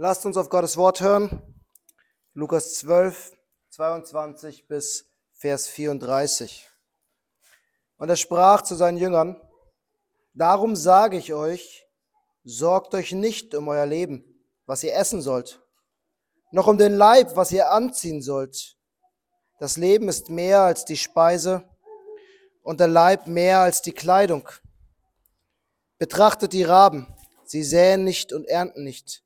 Lasst uns auf Gottes Wort hören. Lukas 12, 22 bis Vers 34. Und er sprach zu seinen Jüngern, Darum sage ich euch, sorgt euch nicht um euer Leben, was ihr essen sollt, noch um den Leib, was ihr anziehen sollt. Das Leben ist mehr als die Speise und der Leib mehr als die Kleidung. Betrachtet die Raben, sie säen nicht und ernten nicht.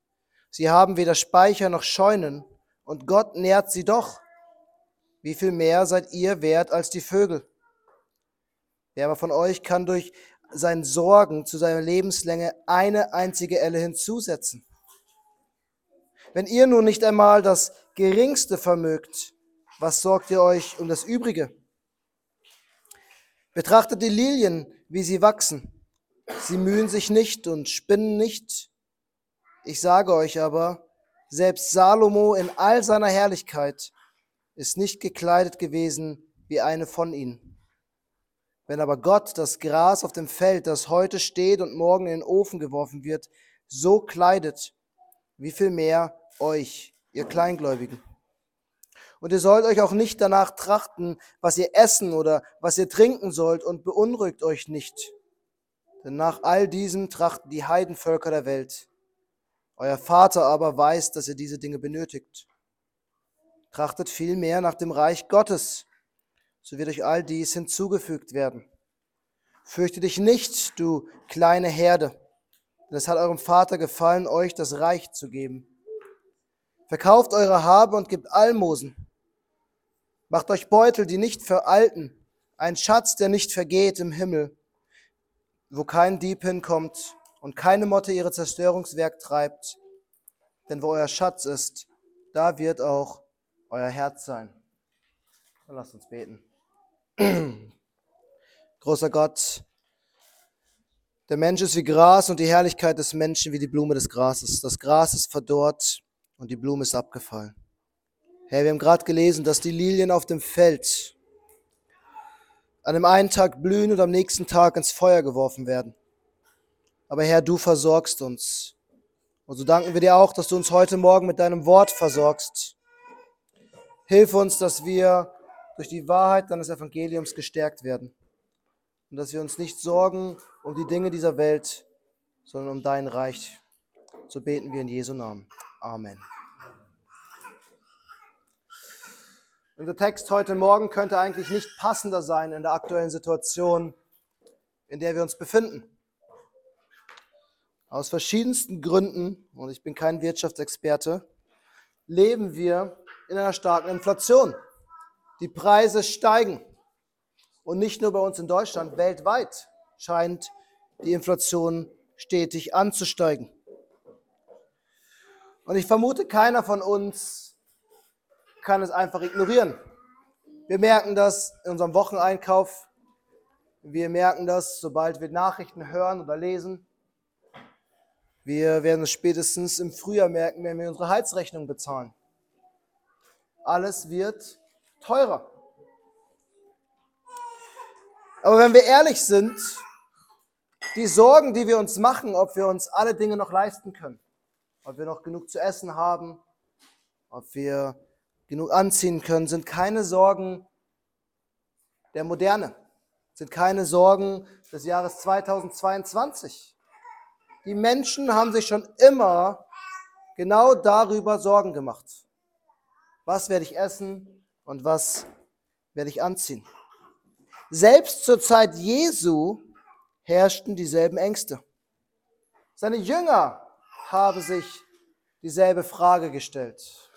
Sie haben weder Speicher noch Scheunen, und Gott nährt sie doch. Wie viel mehr seid ihr wert als die Vögel? Wer aber von euch kann durch sein Sorgen zu seiner Lebenslänge eine einzige Elle hinzusetzen? Wenn ihr nun nicht einmal das Geringste vermögt, was sorgt ihr euch um das Übrige? Betrachtet die Lilien, wie sie wachsen. Sie mühen sich nicht und spinnen nicht. Ich sage euch aber, selbst Salomo in all seiner Herrlichkeit ist nicht gekleidet gewesen wie eine von ihnen. Wenn aber Gott das Gras auf dem Feld, das heute steht und morgen in den Ofen geworfen wird, so kleidet, wie viel mehr euch, ihr Kleingläubigen. Und ihr sollt euch auch nicht danach trachten, was ihr essen oder was ihr trinken sollt, und beunruhigt euch nicht. Denn nach all diesem trachten die Heidenvölker der Welt. Euer Vater aber weiß, dass ihr diese Dinge benötigt. Trachtet vielmehr nach dem Reich Gottes, so wird euch all dies hinzugefügt werden. Fürchte dich nicht, du kleine Herde, denn es hat eurem Vater gefallen, euch das Reich zu geben. Verkauft eure Habe und gebt Almosen. Macht euch Beutel, die nicht veralten, ein Schatz, der nicht vergeht im Himmel, wo kein Dieb hinkommt und keine Motte ihre Zerstörungswerk treibt. Denn wo euer Schatz ist, da wird auch euer Herz sein. Dann lasst uns beten. Großer Gott, der Mensch ist wie Gras und die Herrlichkeit des Menschen wie die Blume des Grases. Das Gras ist verdorrt und die Blume ist abgefallen. Herr, wir haben gerade gelesen, dass die Lilien auf dem Feld an dem einen Tag blühen und am nächsten Tag ins Feuer geworfen werden. Aber Herr, du versorgst uns. Und so danken wir dir auch, dass du uns heute Morgen mit deinem Wort versorgst. Hilf uns, dass wir durch die Wahrheit deines Evangeliums gestärkt werden. Und dass wir uns nicht sorgen um die Dinge dieser Welt, sondern um dein Reich. So beten wir in Jesu Namen. Amen. Unser Text heute Morgen könnte eigentlich nicht passender sein in der aktuellen Situation, in der wir uns befinden. Aus verschiedensten Gründen, und ich bin kein Wirtschaftsexperte, leben wir in einer starken Inflation. Die Preise steigen. Und nicht nur bei uns in Deutschland, weltweit scheint die Inflation stetig anzusteigen. Und ich vermute, keiner von uns kann es einfach ignorieren. Wir merken das in unserem Wocheneinkauf. Wir merken das, sobald wir Nachrichten hören oder lesen. Wir werden es spätestens im Frühjahr merken, wenn wir unsere Heizrechnung bezahlen. Alles wird teurer. Aber wenn wir ehrlich sind, die Sorgen, die wir uns machen, ob wir uns alle Dinge noch leisten können, ob wir noch genug zu essen haben, ob wir genug anziehen können, sind keine Sorgen der Moderne, sind keine Sorgen des Jahres 2022. Die Menschen haben sich schon immer genau darüber Sorgen gemacht. Was werde ich essen und was werde ich anziehen? Selbst zur Zeit Jesu herrschten dieselben Ängste. Seine Jünger haben sich dieselbe Frage gestellt.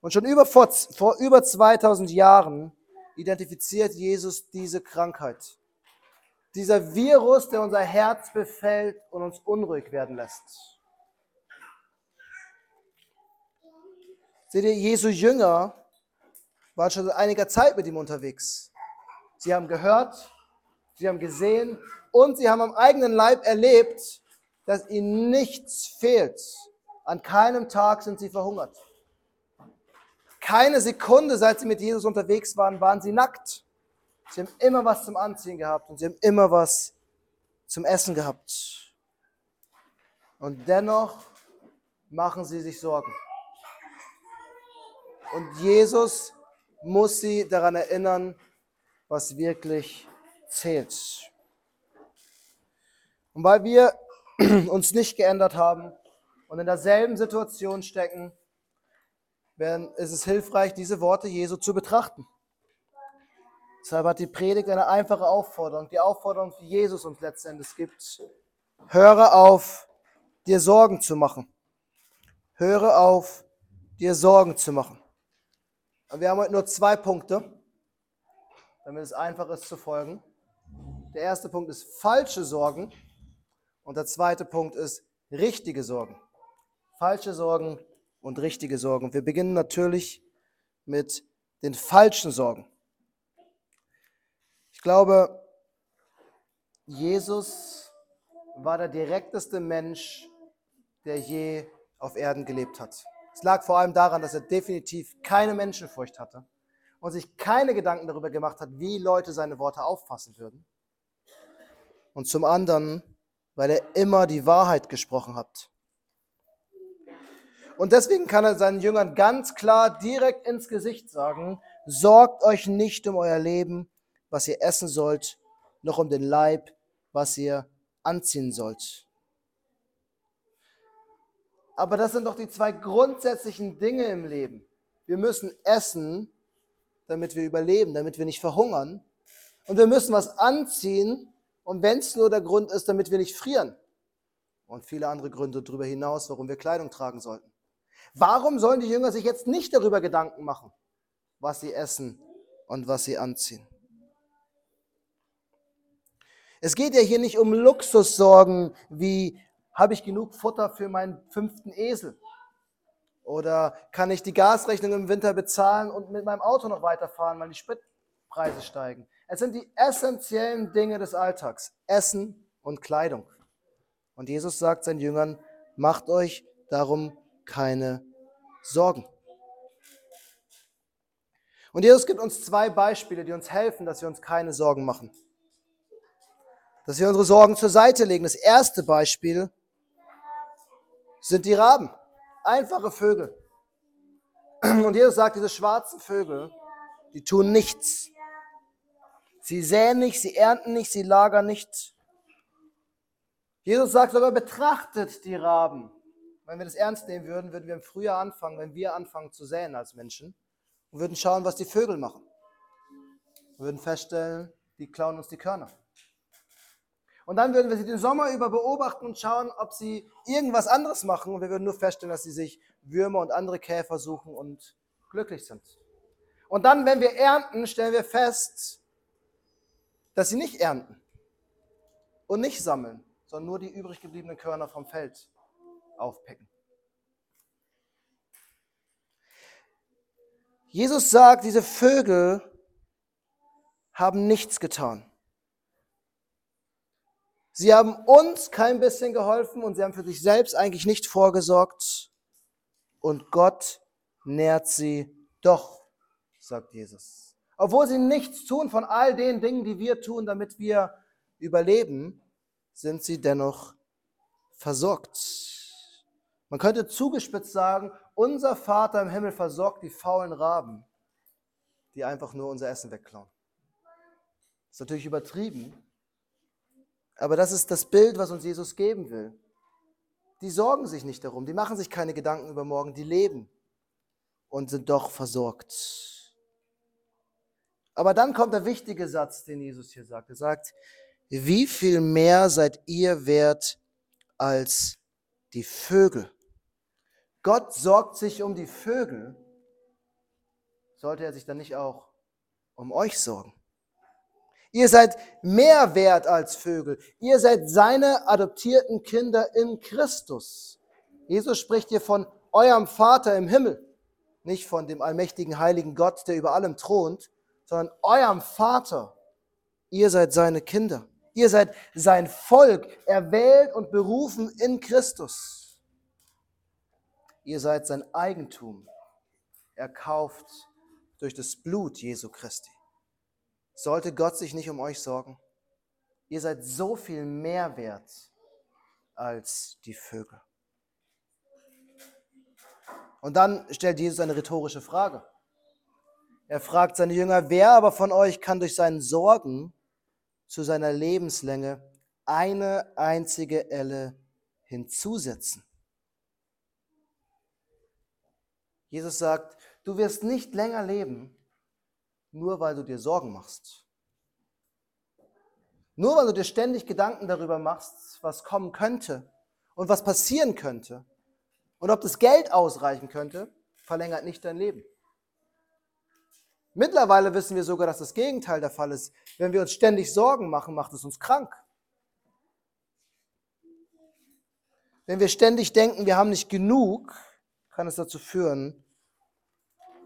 Und schon über, vor, vor über 2000 Jahren identifiziert Jesus diese Krankheit. Dieser Virus, der unser Herz befällt und uns unruhig werden lässt. Seht ihr, Jesu Jünger waren schon seit einiger Zeit mit ihm unterwegs. Sie haben gehört, sie haben gesehen und sie haben am eigenen Leib erlebt, dass ihnen nichts fehlt. An keinem Tag sind sie verhungert. Keine Sekunde, seit sie mit Jesus unterwegs waren, waren sie nackt. Sie haben immer was zum Anziehen gehabt und sie haben immer was zum Essen gehabt. Und dennoch machen sie sich Sorgen. Und Jesus muss sie daran erinnern, was wirklich zählt. Und weil wir uns nicht geändert haben und in derselben Situation stecken, ist es hilfreich, diese Worte Jesu zu betrachten. Deshalb hat die Predigt eine einfache Aufforderung, die Aufforderung, die Jesus uns letztendlich gibt. Höre auf, dir Sorgen zu machen. Höre auf, dir Sorgen zu machen. Und wir haben heute nur zwei Punkte, damit es einfach ist zu folgen. Der erste Punkt ist falsche Sorgen und der zweite Punkt ist richtige Sorgen. Falsche Sorgen und richtige Sorgen. Wir beginnen natürlich mit den falschen Sorgen. Ich glaube, Jesus war der direkteste Mensch, der je auf Erden gelebt hat. Es lag vor allem daran, dass er definitiv keine Menschenfurcht hatte und sich keine Gedanken darüber gemacht hat, wie Leute seine Worte auffassen würden. Und zum anderen, weil er immer die Wahrheit gesprochen hat. Und deswegen kann er seinen Jüngern ganz klar direkt ins Gesicht sagen, sorgt euch nicht um euer Leben, was ihr essen sollt, noch um den Leib, was ihr anziehen sollt. Aber das sind doch die zwei grundsätzlichen Dinge im Leben. Wir müssen essen, damit wir überleben, damit wir nicht verhungern. Und wir müssen was anziehen, und wenn es nur der Grund ist, damit wir nicht frieren. Und viele andere Gründe darüber hinaus, warum wir Kleidung tragen sollten. Warum sollen die Jünger sich jetzt nicht darüber Gedanken machen, was sie essen und was sie anziehen? Es geht ja hier nicht um Luxussorgen wie habe ich genug Futter für meinen fünften Esel? Oder kann ich die Gasrechnung im Winter bezahlen und mit meinem Auto noch weiterfahren, weil die Spritpreise steigen? Es sind die essentiellen Dinge des Alltags, Essen und Kleidung. Und Jesus sagt seinen Jüngern, macht euch darum keine Sorgen. Und Jesus gibt uns zwei Beispiele, die uns helfen, dass wir uns keine Sorgen machen. Dass wir unsere Sorgen zur Seite legen. Das erste Beispiel sind die Raben. Einfache Vögel. Und Jesus sagt, diese schwarzen Vögel, die tun nichts. Sie säen nicht, sie ernten nicht, sie lagern nicht. Jesus sagt sogar, betrachtet die Raben. Wenn wir das ernst nehmen würden, würden wir im Frühjahr anfangen, wenn wir anfangen zu säen als Menschen und würden schauen, was die Vögel machen. Wir würden feststellen, die klauen uns die Körner. Und dann würden wir sie den Sommer über beobachten und schauen, ob sie irgendwas anderes machen. Und wir würden nur feststellen, dass sie sich Würmer und andere Käfer suchen und glücklich sind. Und dann, wenn wir ernten, stellen wir fest, dass sie nicht ernten und nicht sammeln, sondern nur die übrig gebliebenen Körner vom Feld aufpicken. Jesus sagt, diese Vögel haben nichts getan. Sie haben uns kein bisschen geholfen und sie haben für sich selbst eigentlich nicht vorgesorgt. Und Gott nährt sie doch, sagt Jesus. Obwohl sie nichts tun von all den Dingen, die wir tun, damit wir überleben, sind sie dennoch versorgt. Man könnte zugespitzt sagen, unser Vater im Himmel versorgt die faulen Raben, die einfach nur unser Essen wegklauen. Das ist natürlich übertrieben, aber das ist das Bild, was uns Jesus geben will. Die sorgen sich nicht darum, die machen sich keine Gedanken über morgen, die leben und sind doch versorgt. Aber dann kommt der wichtige Satz, den Jesus hier sagt. Er sagt, wie viel mehr seid ihr wert als die Vögel? Gott sorgt sich um die Vögel. Sollte er sich dann nicht auch um euch sorgen? Ihr seid mehr wert als Vögel. Ihr seid seine adoptierten Kinder in Christus. Jesus spricht hier von eurem Vater im Himmel, nicht von dem allmächtigen heiligen Gott, der über allem thront, sondern eurem Vater. Ihr seid seine Kinder. Ihr seid sein Volk, erwählt und berufen in Christus. Ihr seid sein Eigentum, erkauft durch das Blut Jesu Christi. Sollte Gott sich nicht um euch sorgen? Ihr seid so viel mehr wert als die Vögel. Und dann stellt Jesus eine rhetorische Frage. Er fragt seine Jünger, wer aber von euch kann durch seinen Sorgen zu seiner Lebenslänge eine einzige Elle hinzusetzen? Jesus sagt, du wirst nicht länger leben, nur weil du dir Sorgen machst. Nur weil du dir ständig Gedanken darüber machst, was kommen könnte und was passieren könnte und ob das Geld ausreichen könnte, verlängert nicht dein Leben. Mittlerweile wissen wir sogar, dass das Gegenteil der Fall ist. Wenn wir uns ständig Sorgen machen, macht es uns krank. Wenn wir ständig denken, wir haben nicht genug, kann es dazu führen,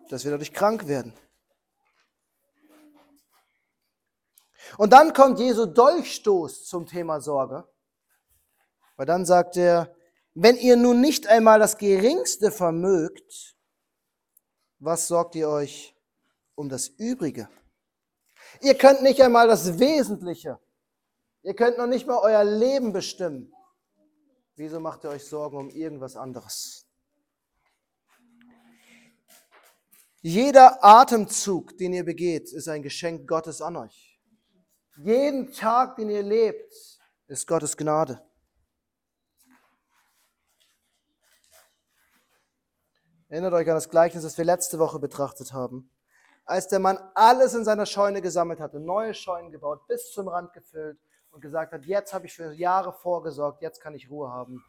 dass wir dadurch krank werden. Und dann kommt Jesu Dolchstoß zum Thema Sorge. Weil dann sagt er, wenn ihr nun nicht einmal das Geringste vermögt, was sorgt ihr euch um das Übrige? Ihr könnt nicht einmal das Wesentliche. Ihr könnt noch nicht mal euer Leben bestimmen. Wieso macht ihr euch Sorgen um irgendwas anderes? Jeder Atemzug, den ihr begeht, ist ein Geschenk Gottes an euch. Jeden Tag, den ihr lebt, ist Gottes Gnade. Erinnert euch an das Gleichnis, das wir letzte Woche betrachtet haben. Als der Mann alles in seiner Scheune gesammelt hatte, neue Scheunen gebaut, bis zum Rand gefüllt und gesagt hat, jetzt habe ich für Jahre vorgesorgt, jetzt kann ich Ruhe haben.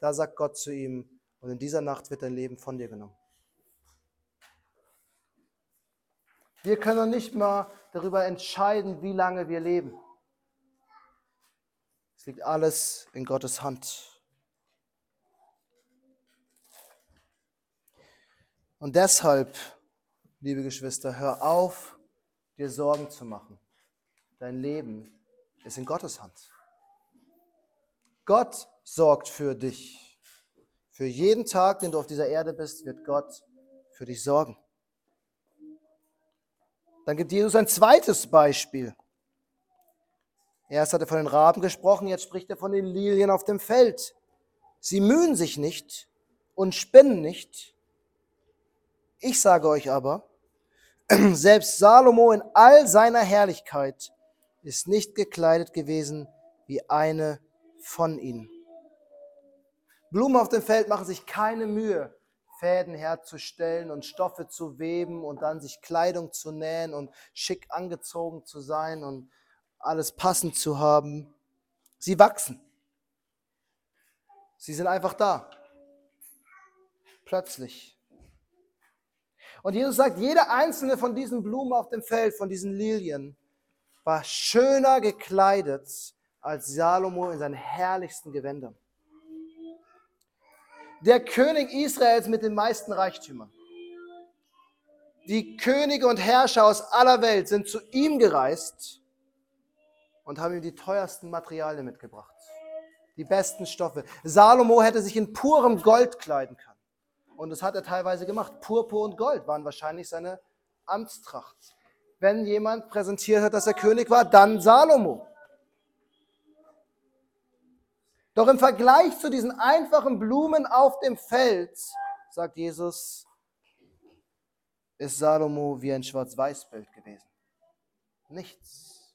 Da sagt Gott zu ihm, und in dieser Nacht wird dein Leben von dir genommen. Wir können nicht mal darüber entscheiden, wie lange wir leben. Es liegt alles in Gottes Hand. Und deshalb, liebe Geschwister, hör auf, dir Sorgen zu machen. Dein Leben ist in Gottes Hand. Gott sorgt für dich. Für jeden Tag, den du auf dieser Erde bist, wird Gott für dich sorgen. Dann gibt Jesus ein zweites Beispiel. Erst hat er von den Raben gesprochen, jetzt spricht er von den Lilien auf dem Feld. Sie mühen sich nicht und spinnen nicht. Ich sage euch aber, selbst Salomo in all seiner Herrlichkeit ist nicht gekleidet gewesen wie eine von ihnen. Blumen auf dem Feld machen sich keine Mühe, Fäden herzustellen und Stoffe zu weben und dann sich Kleidung zu nähen und schick angezogen zu sein und alles passend zu haben. Sie wachsen. Sie sind einfach da. Plötzlich. Und Jesus sagt, jede einzelne von diesen Blumen auf dem Feld, von diesen Lilien, war schöner gekleidet als Salomo in seinen herrlichsten Gewändern der König Israels mit den meisten Reichtümern. Die Könige und Herrscher aus aller Welt sind zu ihm gereist und haben ihm die teuersten Materialien mitgebracht. Die besten Stoffe. Salomo hätte sich in purem Gold kleiden können. Und das hat er teilweise gemacht. Purpur und Gold waren wahrscheinlich seine Amtstracht. Wenn jemand präsentiert hat, dass er König war, dann Salomo. Doch im Vergleich zu diesen einfachen Blumen auf dem Feld, sagt Jesus, ist Salomo wie ein Schwarz-Weiß-Bild gewesen. Nichts.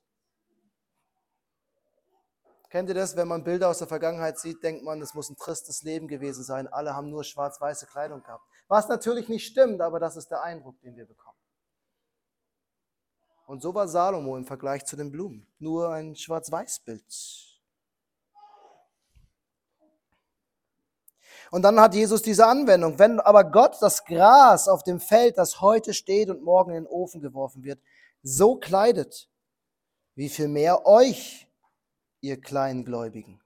Kennt ihr das, wenn man Bilder aus der Vergangenheit sieht, denkt man, es muss ein tristes Leben gewesen sein. Alle haben nur schwarz-weiße Kleidung gehabt. Was natürlich nicht stimmt, aber das ist der Eindruck, den wir bekommen. Und so war Salomo im Vergleich zu den Blumen. Nur ein Schwarz-Weiß-Bild. Und dann hat Jesus diese Anwendung. Wenn aber Gott das Gras auf dem Feld, das heute steht und morgen in den Ofen geworfen wird, so kleidet, wie viel mehr euch, ihr Kleingläubigen.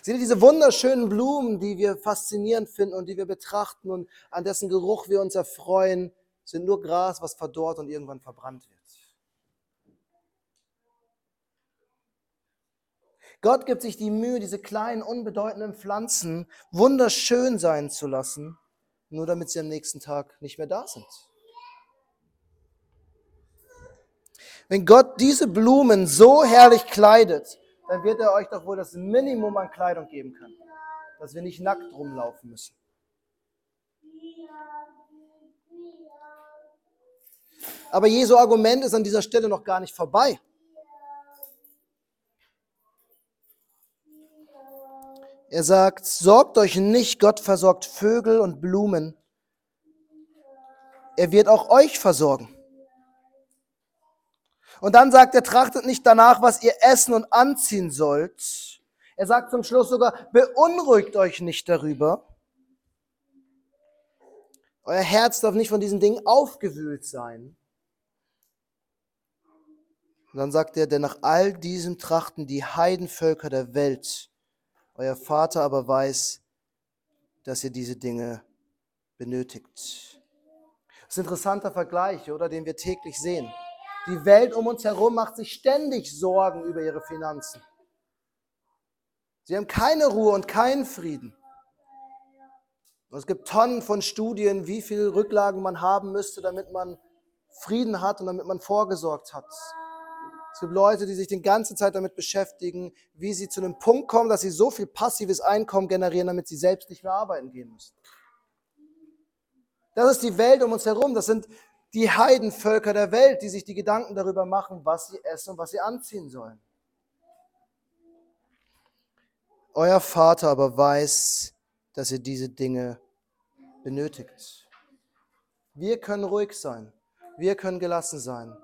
Seht ihr diese wunderschönen Blumen, die wir faszinierend finden und die wir betrachten und an dessen Geruch wir uns erfreuen, sind nur Gras, was verdorrt und irgendwann verbrannt wird. Gott gibt sich die Mühe, diese kleinen, unbedeutenden Pflanzen wunderschön sein zu lassen, nur damit sie am nächsten Tag nicht mehr da sind. Wenn Gott diese Blumen so herrlich kleidet, dann wird er euch doch wohl das Minimum an Kleidung geben können, dass wir nicht nackt rumlaufen müssen. Aber Jesu Argument ist an dieser Stelle noch gar nicht vorbei. Er sagt, sorgt euch nicht, Gott versorgt Vögel und Blumen. Er wird auch euch versorgen. Und dann sagt er, trachtet nicht danach, was ihr essen und anziehen sollt. Er sagt zum Schluss sogar, beunruhigt euch nicht darüber. Euer Herz darf nicht von diesen Dingen aufgewühlt sein. Und dann sagt er, denn nach all diesem trachten die Heidenvölker der Welt. Euer Vater aber weiß, dass ihr diese Dinge benötigt. Das ist ein interessanter Vergleich, oder, den wir täglich sehen. Die Welt um uns herum macht sich ständig Sorgen über ihre Finanzen. Sie haben keine Ruhe und keinen Frieden. Und es gibt Tonnen von Studien, wie viele Rücklagen man haben müsste, damit man Frieden hat und damit man vorgesorgt hat. Es gibt Leute, die sich die ganze Zeit damit beschäftigen, wie sie zu einem Punkt kommen, dass sie so viel passives Einkommen generieren, damit sie selbst nicht mehr arbeiten gehen müssen. Das ist die Welt um uns herum. Das sind die Heidenvölker der Welt, die sich die Gedanken darüber machen, was sie essen und was sie anziehen sollen. Euer Vater aber weiß, dass ihr diese Dinge benötigt. Wir können ruhig sein. Wir können gelassen sein.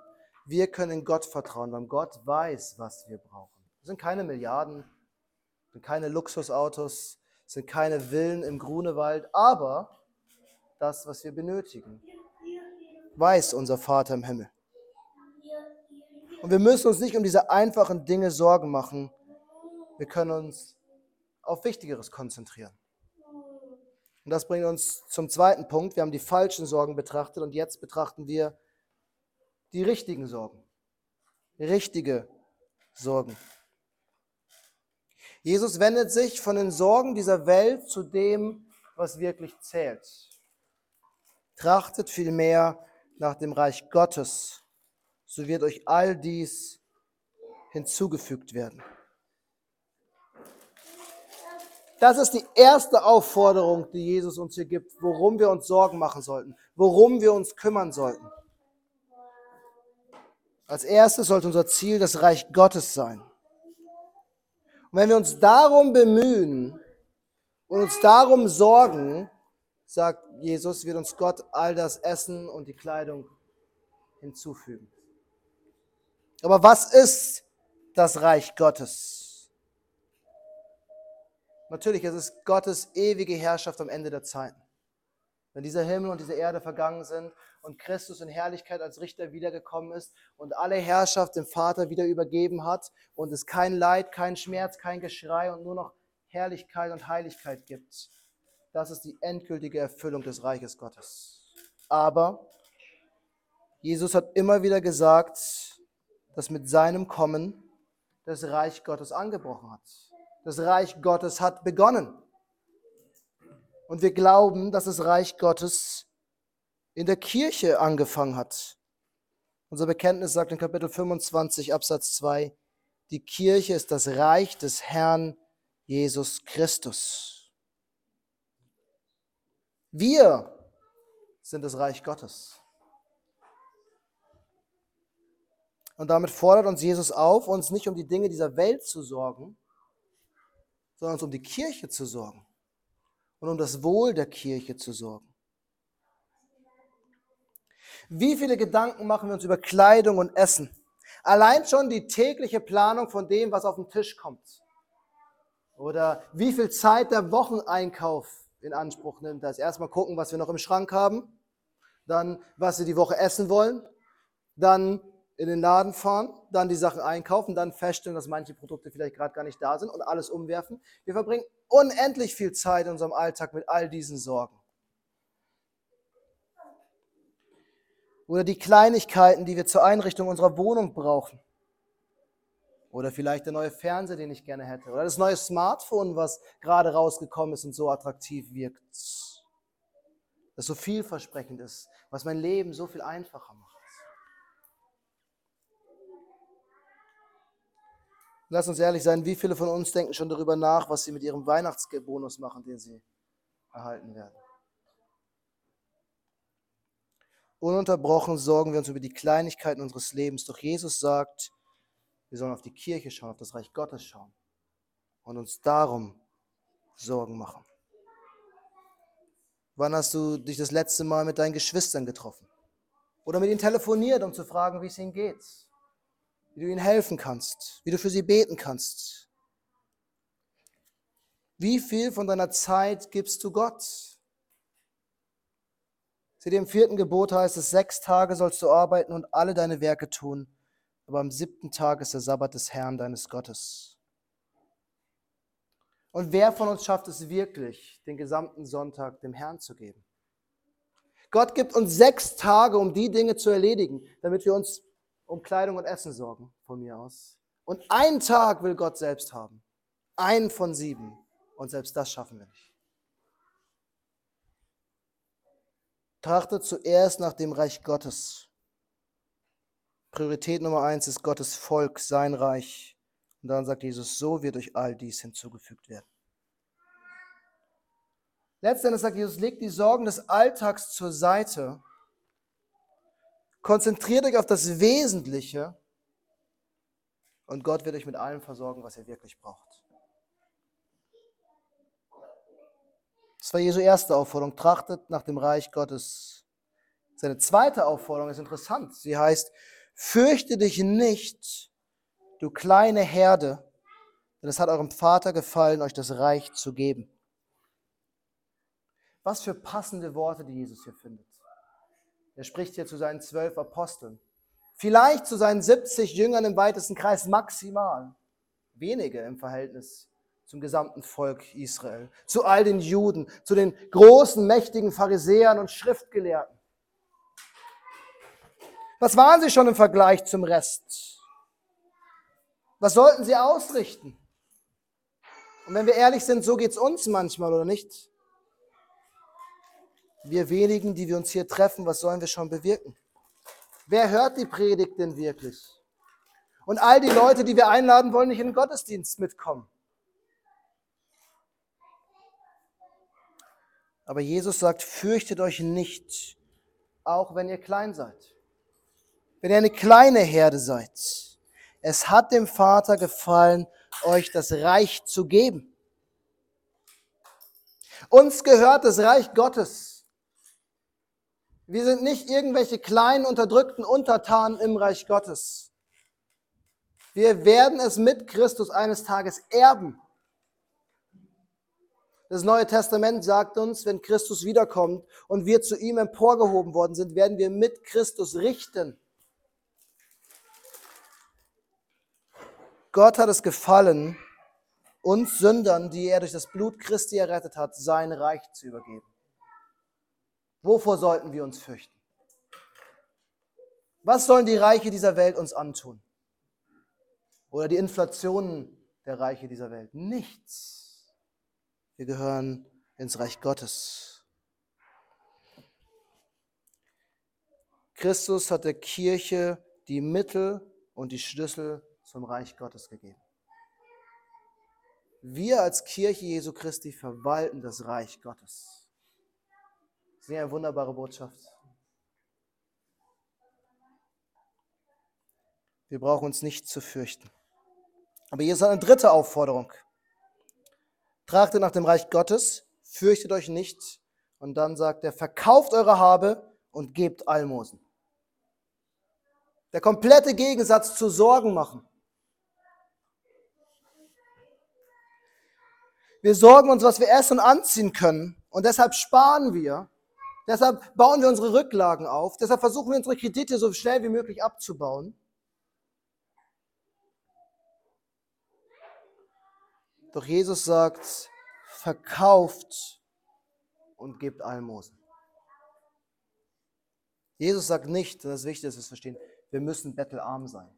Wir können Gott vertrauen, weil Gott weiß, was wir brauchen. Es sind keine Milliarden, sind keine Luxusautos, sind keine Villen im Grunewald, aber das, was wir benötigen, weiß unser Vater im Himmel. Und wir müssen uns nicht um diese einfachen Dinge Sorgen machen. Wir können uns auf Wichtigeres konzentrieren. Und das bringt uns zum zweiten Punkt. Wir haben die falschen Sorgen betrachtet und jetzt betrachten wir die richtigen Sorgen. Richtige Sorgen. Jesus wendet sich von den Sorgen dieser Welt zu dem, was wirklich zählt. Trachtet vielmehr nach dem Reich Gottes, so wird euch all dies hinzugefügt werden. Das ist die erste Aufforderung, die Jesus uns hier gibt, worum wir uns Sorgen machen sollten, worum wir uns kümmern sollten. Als erstes sollte unser Ziel das Reich Gottes sein. Und wenn wir uns darum bemühen und uns darum sorgen, sagt Jesus, wird uns Gott all das Essen und die Kleidung hinzufügen. Aber was ist das Reich Gottes? Natürlich, es ist Gottes ewige Herrschaft am Ende der Zeiten. Wenn dieser Himmel und diese Erde vergangen sind und Christus in Herrlichkeit als Richter wiedergekommen ist und alle Herrschaft dem Vater wieder übergeben hat und es kein Leid, kein Schmerz, kein Geschrei und nur noch Herrlichkeit und Heiligkeit gibt. Das ist die endgültige Erfüllung des Reiches Gottes. Aber Jesus hat immer wieder gesagt, dass mit seinem Kommen das Reich Gottes angebrochen hat. Das Reich Gottes hat begonnen. Und wir glauben, dass das Reich Gottes in der Kirche angefangen hat. Unser Bekenntnis sagt in Kapitel 25 Absatz 2, die Kirche ist das Reich des Herrn Jesus Christus. Wir sind das Reich Gottes. Und damit fordert uns Jesus auf, uns nicht um die Dinge dieser Welt zu sorgen, sondern uns um die Kirche zu sorgen und um das Wohl der Kirche zu sorgen. Wie viele Gedanken machen wir uns über Kleidung und Essen? Allein schon die tägliche Planung von dem, was auf den Tisch kommt. Oder wie viel Zeit der Wocheneinkauf in Anspruch nimmt das. Erstmal gucken, was wir noch im Schrank haben. Dann, was wir die Woche essen wollen. Dann in den Laden fahren, dann die Sachen einkaufen, dann feststellen, dass manche Produkte vielleicht gerade gar nicht da sind und alles umwerfen. Wir verbringen unendlich viel Zeit in unserem Alltag mit all diesen Sorgen. Oder die Kleinigkeiten, die wir zur Einrichtung unserer Wohnung brauchen. Oder vielleicht der neue Fernseher, den ich gerne hätte. Oder das neue Smartphone, was gerade rausgekommen ist und so attraktiv wirkt. Das so vielversprechend ist, was mein Leben so viel einfacher macht. Lass uns ehrlich sein, wie viele von uns denken schon darüber nach, was sie mit ihrem Weihnachtsbonus machen, den sie erhalten werden. Ununterbrochen sorgen wir uns über die Kleinigkeiten unseres Lebens. Doch Jesus sagt, wir sollen auf die Kirche schauen, auf das Reich Gottes schauen und uns darum Sorgen machen. Wann hast du dich das letzte Mal mit deinen Geschwistern getroffen? Oder mit ihnen telefoniert, um zu fragen, wie es ihnen geht? Wie du ihnen helfen kannst, wie du für sie beten kannst. Wie viel von deiner Zeit gibst du Gott? Seht ihr, im vierten Gebot heißt es, sechs Tage sollst du arbeiten und alle deine Werke tun, aber am siebten Tag ist der Sabbat des Herrn deines Gottes. Und wer von uns schafft es wirklich, den gesamten Sonntag dem Herrn zu geben? Gott gibt uns sechs Tage, um die Dinge zu erledigen, damit wir uns um Kleidung und Essen sorgen, von mir aus. Und einen Tag will Gott selbst haben. Einen von sieben. Und selbst das schaffen wir nicht. Trachtet zuerst nach dem Reich Gottes. Priorität Nummer eins ist Gottes Volk, sein Reich. Und dann sagt Jesus, so wird euch all dies hinzugefügt werden. Letztendlich sagt Jesus, legt die Sorgen des Alltags zur Seite, konzentriert euch auf das Wesentliche und Gott wird euch mit allem versorgen, was ihr wirklich braucht. Das war Jesu erste Aufforderung, trachtet nach dem Reich Gottes. Seine zweite Aufforderung ist interessant. Sie heißt, fürchte dich nicht, du kleine Herde, denn es hat eurem Vater gefallen, euch das Reich zu geben. Was für passende Worte, die Jesus hier findet. Er spricht hier zu seinen zwölf Aposteln. Vielleicht zu seinen 70 Jüngern im weitesten Kreis maximal. Wenige im Verhältnis zum gesamten Volk Israel. Zu all den Juden, zu den großen, mächtigen Pharisäern und Schriftgelehrten. Was waren sie schon im Vergleich zum Rest? Was sollten sie ausrichten? Und wenn wir ehrlich sind, so geht es uns manchmal, oder nicht? wir wenigen, die wir uns hier treffen, was sollen wir schon bewirken? Wer hört die Predigt denn wirklich? Und all die Leute, die wir einladen, wollen nicht in den Gottesdienst mitkommen. Aber Jesus sagt, fürchtet euch nicht, auch wenn ihr klein seid. Wenn ihr eine kleine Herde seid. Es hat dem Vater gefallen, euch das Reich zu geben. Uns gehört das Reich Gottes. Wir sind nicht irgendwelche kleinen, unterdrückten Untertanen im Reich Gottes. Wir werden es mit Christus eines Tages erben. Das Neue Testament sagt uns, wenn Christus wiederkommt und wir zu ihm emporgehoben worden sind, werden wir mit Christus richten. Gott hat es gefallen, uns Sündern, die er durch das Blut Christi errettet hat, sein Reich zu übergeben. Wovor sollten wir uns fürchten? Was sollen die Reiche dieser Welt uns antun? Oder die Inflationen der Reiche dieser Welt? Nichts. Wir gehören ins Reich Gottes. Christus hat der Kirche die Mittel und die Schlüssel zum Reich Gottes gegeben. Wir als Kirche Jesu Christi verwalten das Reich Gottes. Das ist eine wunderbare Botschaft. Wir brauchen uns nicht zu fürchten. Aber hier ist eine dritte Aufforderung. Trachtet nach dem Reich Gottes, fürchtet euch nicht. Und dann sagt er, verkauft eure Habe und gebt Almosen. Der komplette Gegensatz zu Sorgen machen. Wir sorgen uns, was wir essen und anziehen können. Und deshalb sparen wir Deshalb bauen wir unsere Rücklagen auf. Deshalb versuchen wir unsere Kredite so schnell wie möglich abzubauen. Doch Jesus sagt, verkauft und gebt Almosen. Jesus sagt nicht, und das ist wichtig, dass wir es verstehen, wir müssen bettelarm sein.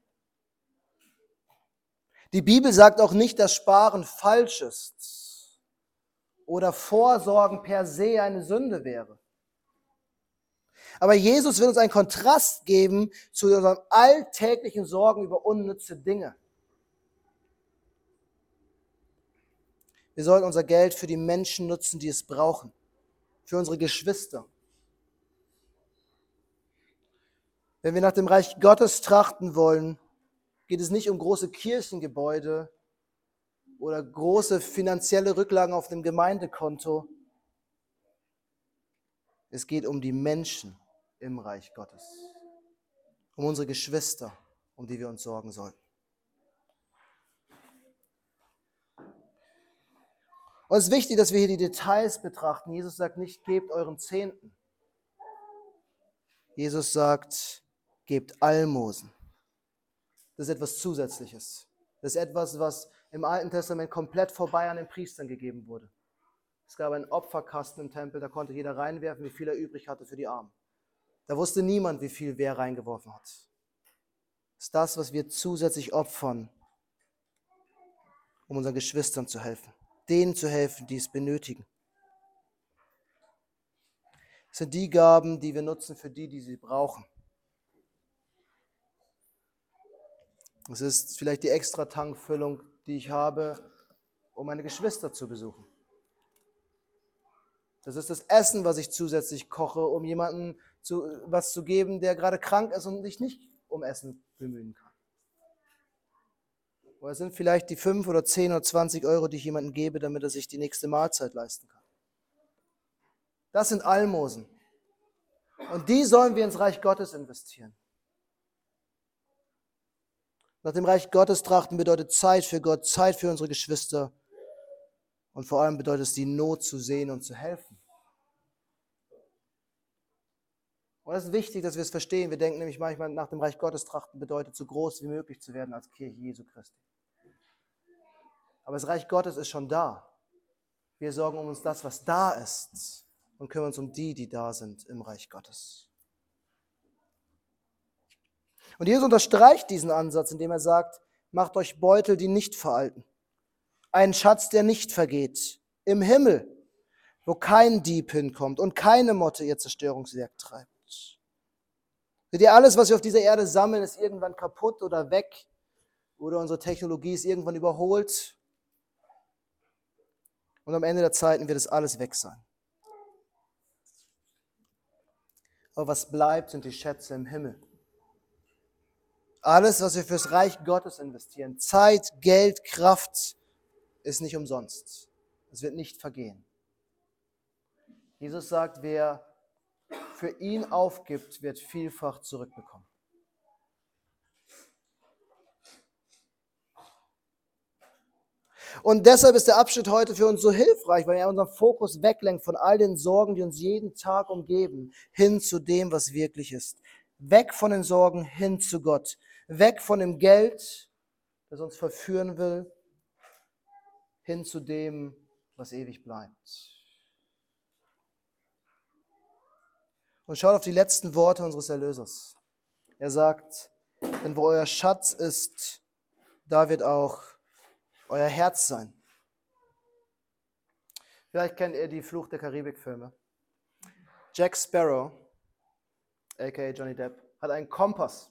Die Bibel sagt auch nicht, dass Sparen falsch ist oder Vorsorgen per se eine Sünde wäre. Aber Jesus will uns einen Kontrast geben zu unseren alltäglichen Sorgen über unnütze Dinge. Wir sollen unser Geld für die Menschen nutzen, die es brauchen, für unsere Geschwister, Wenn wir nach dem Reich Gottes trachten wollen, geht es nicht um große Kirchengebäude oder große finanzielle Rücklagen auf dem Gemeindekonto. Es geht um die Menschen im Reich Gottes, um unsere Geschwister, um die wir uns sorgen sollten. Und es ist wichtig, dass wir hier die Details betrachten. Jesus sagt nicht, gebt euren Zehnten. Jesus sagt, gebt Almosen. Das ist etwas Zusätzliches. Das ist etwas, was im Alten Testament komplett vorbei an den Priestern gegeben wurde. Es gab einen Opferkasten im Tempel, da konnte jeder reinwerfen, wie viel er übrig hatte für die Armen. Da wusste niemand, wie viel wer reingeworfen hat. Das ist das, was wir zusätzlich opfern, um unseren Geschwistern zu helfen denen zu helfen, die es benötigen. Das sind die Gaben, die wir nutzen für die, die sie brauchen. Es ist vielleicht die extra Tankfüllung, die ich habe, um meine Geschwister zu besuchen. Das ist das Essen, was ich zusätzlich koche, um jemandem zu, was zu geben, der gerade krank ist und sich nicht um Essen bemühen kann. Oder sind vielleicht die 5 oder 10 oder 20 Euro, die ich jemandem gebe, damit er sich die nächste Mahlzeit leisten kann. Das sind Almosen. Und die sollen wir ins Reich Gottes investieren. Nach dem Reich Gottes trachten bedeutet Zeit für Gott, Zeit für unsere Geschwister. Und vor allem bedeutet es, die Not zu sehen und zu helfen. Und es ist wichtig, dass wir es verstehen. Wir denken nämlich manchmal, nach dem Reich Gottes trachten bedeutet, so groß wie möglich zu werden als Kirche Jesu Christi. Aber das Reich Gottes ist schon da. Wir sorgen um uns das, was da ist und kümmern uns um die, die da sind im Reich Gottes. Und Jesus unterstreicht diesen Ansatz, indem er sagt, macht euch Beutel, die nicht veralten. Einen Schatz, der nicht vergeht. Im Himmel, wo kein Dieb hinkommt und keine Motte ihr Zerstörungswerk treibt. Seht ihr, alles, was wir auf dieser Erde sammeln, ist irgendwann kaputt oder weg. Oder unsere Technologie ist irgendwann überholt. Und am Ende der Zeiten wird es alles weg sein. Aber was bleibt, sind die Schätze im Himmel. Alles, was wir fürs Reich Gottes investieren, Zeit, Geld, Kraft, ist nicht umsonst. Es wird nicht vergehen. Jesus sagt, wer für ihn aufgibt, wird vielfach zurückbekommen. Und deshalb ist der Abschnitt heute für uns so hilfreich, weil er unseren Fokus weglenkt von all den Sorgen, die uns jeden Tag umgeben, hin zu dem, was wirklich ist. Weg von den Sorgen, hin zu Gott. Weg von dem Geld, das uns verführen will, hin zu dem, was ewig bleibt. Und schaut auf die letzten Worte unseres Erlösers. Er sagt, denn wo euer Schatz ist, da wird auch euer Herz sein. Vielleicht kennt ihr die Fluch der Karibik-Filme. Jack Sparrow, aka Johnny Depp, hat einen Kompass.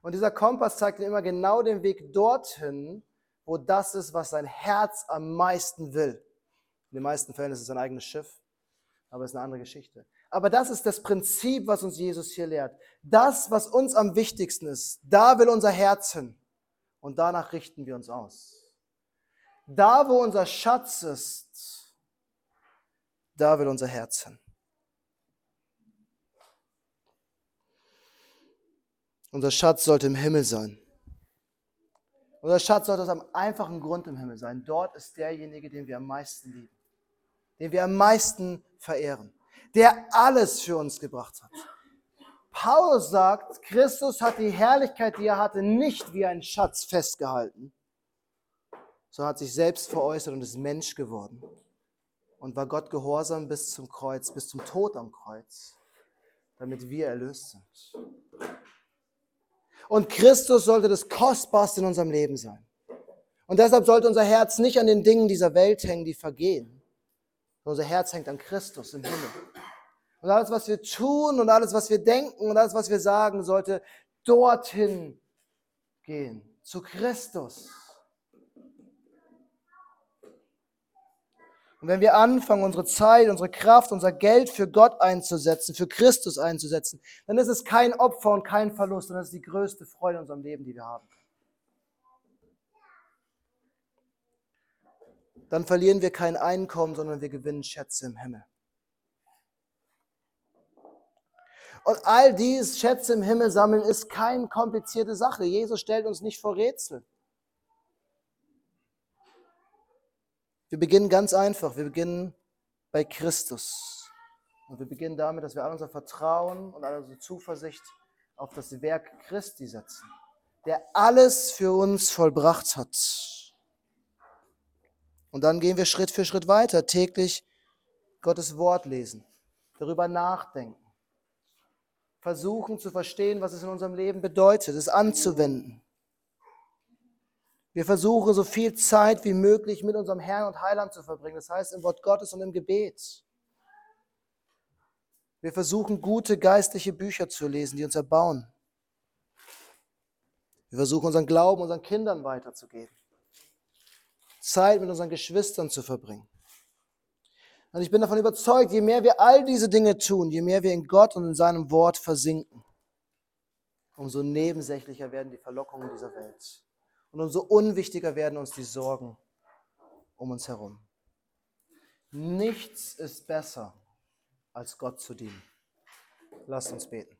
Und dieser Kompass zeigt ihm immer genau den Weg dorthin, wo das ist, was sein Herz am meisten will. In den meisten Fällen ist es sein eigenes Schiff, aber es ist eine andere Geschichte. Aber das ist das Prinzip, was uns Jesus hier lehrt. Das, was uns am wichtigsten ist, da will unser Herz hin. Und danach richten wir uns aus. Da, wo unser Schatz ist, da will unser Herz hin. Unser Schatz sollte im Himmel sein. Unser Schatz sollte aus einem einfachen Grund im Himmel sein. Dort ist derjenige, den wir am meisten lieben, den wir am meisten verehren, der alles für uns gebracht hat. Paulus sagt, Christus hat die Herrlichkeit, die er hatte, nicht wie ein Schatz festgehalten, sondern hat sich selbst veräußert und ist Mensch geworden und war Gott gehorsam bis zum Kreuz, bis zum Tod am Kreuz, damit wir erlöst sind. Und Christus sollte das Kostbarste in unserem Leben sein. Und deshalb sollte unser Herz nicht an den Dingen dieser Welt hängen, die vergehen. Unser Herz hängt an Christus im Himmel. Und alles, was wir tun und alles, was wir denken und alles, was wir sagen, sollte dorthin gehen, zu Christus. Und wenn wir anfangen, unsere Zeit, unsere Kraft, unser Geld für Gott einzusetzen, für Christus einzusetzen, dann ist es kein Opfer und kein Verlust, sondern es ist die größte Freude in unserem Leben, die wir haben. Dann verlieren wir kein Einkommen, sondern wir gewinnen Schätze im Himmel. Und all dies Schätze im Himmel sammeln ist keine komplizierte Sache. Jesus stellt uns nicht vor Rätsel. Wir beginnen ganz einfach. Wir beginnen bei Christus. Und wir beginnen damit, dass wir all unser Vertrauen und all unsere Zuversicht auf das Werk Christi setzen, der alles für uns vollbracht hat. Und dann gehen wir Schritt für Schritt weiter, täglich Gottes Wort lesen, darüber nachdenken, versuchen zu verstehen, was es in unserem Leben bedeutet, es anzuwenden. Wir versuchen so viel Zeit wie möglich mit unserem Herrn und Heiland zu verbringen, das heißt im Wort Gottes und im Gebet. Wir versuchen gute geistliche Bücher zu lesen, die uns erbauen. Wir versuchen unseren Glauben unseren Kindern weiterzugeben. Zeit mit unseren Geschwistern zu verbringen. Und ich bin davon überzeugt, je mehr wir all diese Dinge tun, je mehr wir in Gott und in seinem Wort versinken, umso nebensächlicher werden die Verlockungen dieser Welt. Und umso unwichtiger werden uns die Sorgen um uns herum. Nichts ist besser, als Gott zu dienen. Lasst uns beten.